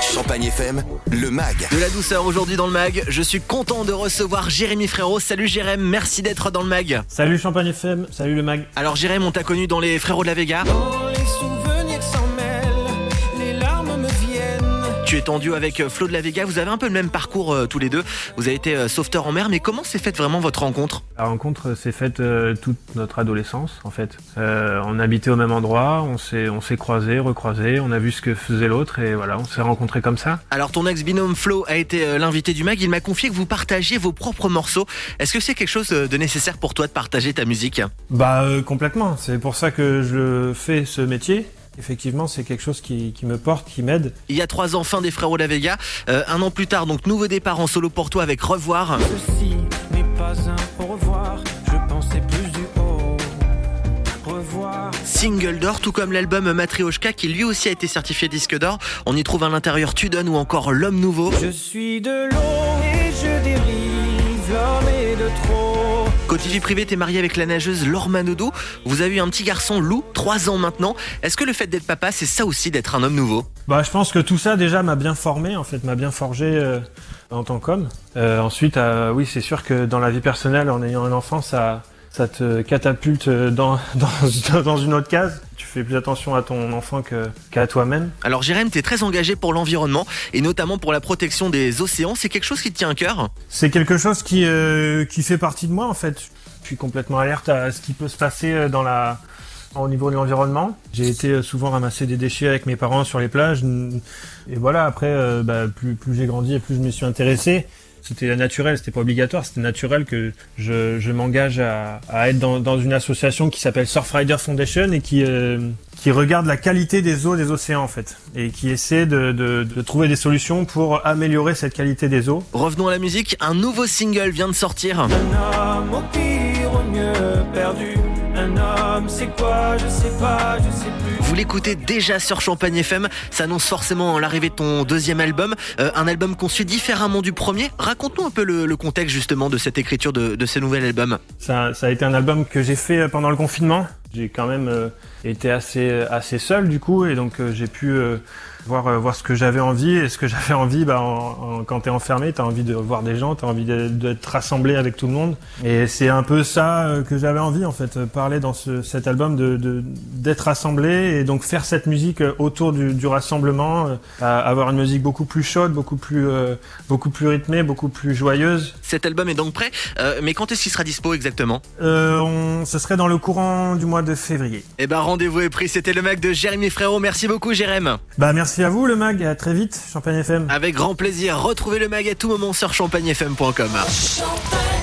Champagne FM, le MAG. De la douceur aujourd'hui dans le mag. Je suis content de recevoir Jérémy Frérot. Salut Jérémy, merci d'être dans le mag. Salut Champagne FM, salut le mag. Alors Jérémy, on t'a connu dans les Frérots de la Vega. Les duo avec euh, Flo de la Vega. Vous avez un peu le même parcours euh, tous les deux. Vous avez été euh, sauveteur en mer, mais comment s'est faite vraiment votre rencontre? La rencontre s'est faite euh, toute notre adolescence en fait. On habitait au même endroit, on s'est on s'est croisés, recroisés, on a vu ce que faisait l'autre et voilà, on s'est rencontrés comme ça. Alors ton ex-binôme Flo a été l'invité du mag. Il m'a confié que vous partagiez vos propres morceaux. Est-ce que c'est quelque chose de nécessaire pour toi de partager ta musique? Bah complètement, c'est pour ça que je fais ce métier. Effectivement, c'est quelque chose qui, qui me porte, qui m'aide. Il y a trois ans, fin des Frérots de la Vega. Euh, un an plus tard, donc nouveau départ en solo pour toi avec Revoir. Ceci n'est pas un au revoir, je pensais plus du haut. Revoir. Single d'or, tout comme l'album Matryoshka qui lui aussi a été certifié disque d'or. On y trouve à l'intérieur Tu donnes ou encore L'homme nouveau. Je suis de l'eau vie privée, t'es marié avec la nageuse Laure Manodou. Vous avez eu un petit garçon, Lou, 3 ans maintenant. Est-ce que le fait d'être papa, c'est ça aussi d'être un homme nouveau? Bah je pense que tout ça déjà m'a bien formé en fait, m'a bien forgé euh, en tant qu'homme. Euh, ensuite, euh, oui, c'est sûr que dans la vie personnelle, en ayant un enfant, ça ça te catapulte dans une autre case. Tu fais plus attention à ton enfant qu'à toi-même. Alors Jérém, t'es très engagé pour l'environnement et notamment pour la protection des océans. C'est quelque chose qui te tient à cœur? C'est quelque chose qui, euh, qui fait partie de moi en fait. Je suis complètement alerte à ce qui peut se passer euh, dans la, au niveau de l'environnement. J'ai été euh, souvent ramasser des déchets avec mes parents sur les plages. Et voilà, après, euh, bah, plus, plus j'ai grandi et plus je me suis intéressé. C'était naturel, c'était pas obligatoire, c'était naturel que je, je m'engage à, à être dans, dans une association qui s'appelle Surfrider Foundation et qui, euh, qui regarde la qualité des eaux des océans en fait et qui essaie de, de, de trouver des solutions pour améliorer cette qualité des eaux. Revenons à la musique, un nouveau single vient de sortir. Un homme, c'est quoi Je sais pas, je sais plus. Vous l'écoutez déjà sur Champagne FM, ça annonce forcément l'arrivée de ton deuxième album, Euh, un album conçu différemment du premier. Raconte-nous un peu le, le contexte justement de cette écriture de, de ce nouvel album. Ça, ça a été un album que j'ai fait pendant le confinement. J'ai quand même euh, été assez assez seul du coup et donc euh, j'ai pu euh, voir euh, voir ce que j'avais envie et ce que j'avais envie. Bah, en, en- quand t'es enfermé, t'as envie de voir des gens, t'as envie d'être rassemblé avec tout le monde. Et c'est un peu ça euh, que j'avais envie en fait, euh, parler dans ce, cet album de de- d'être rassemblé et donc faire cette musique autour du, du rassemblement, euh, avoir une musique beaucoup plus chaude, beaucoup plus euh, beaucoup plus rythmée, beaucoup plus joyeuse. Cet album est donc prêt, euh, mais quand est-ce qu'il sera dispo exactement? Euh, on, ce serait dans le courant du mois de février. Eh ben rendez-vous est pris, c'était le mec de Jérémy Frérot. Merci beaucoup Jérém. Bah merci à vous le mag, et à très vite, Champagne FM. Avec grand plaisir, retrouvez le mag à tout moment sur champagnefm.com. Champagne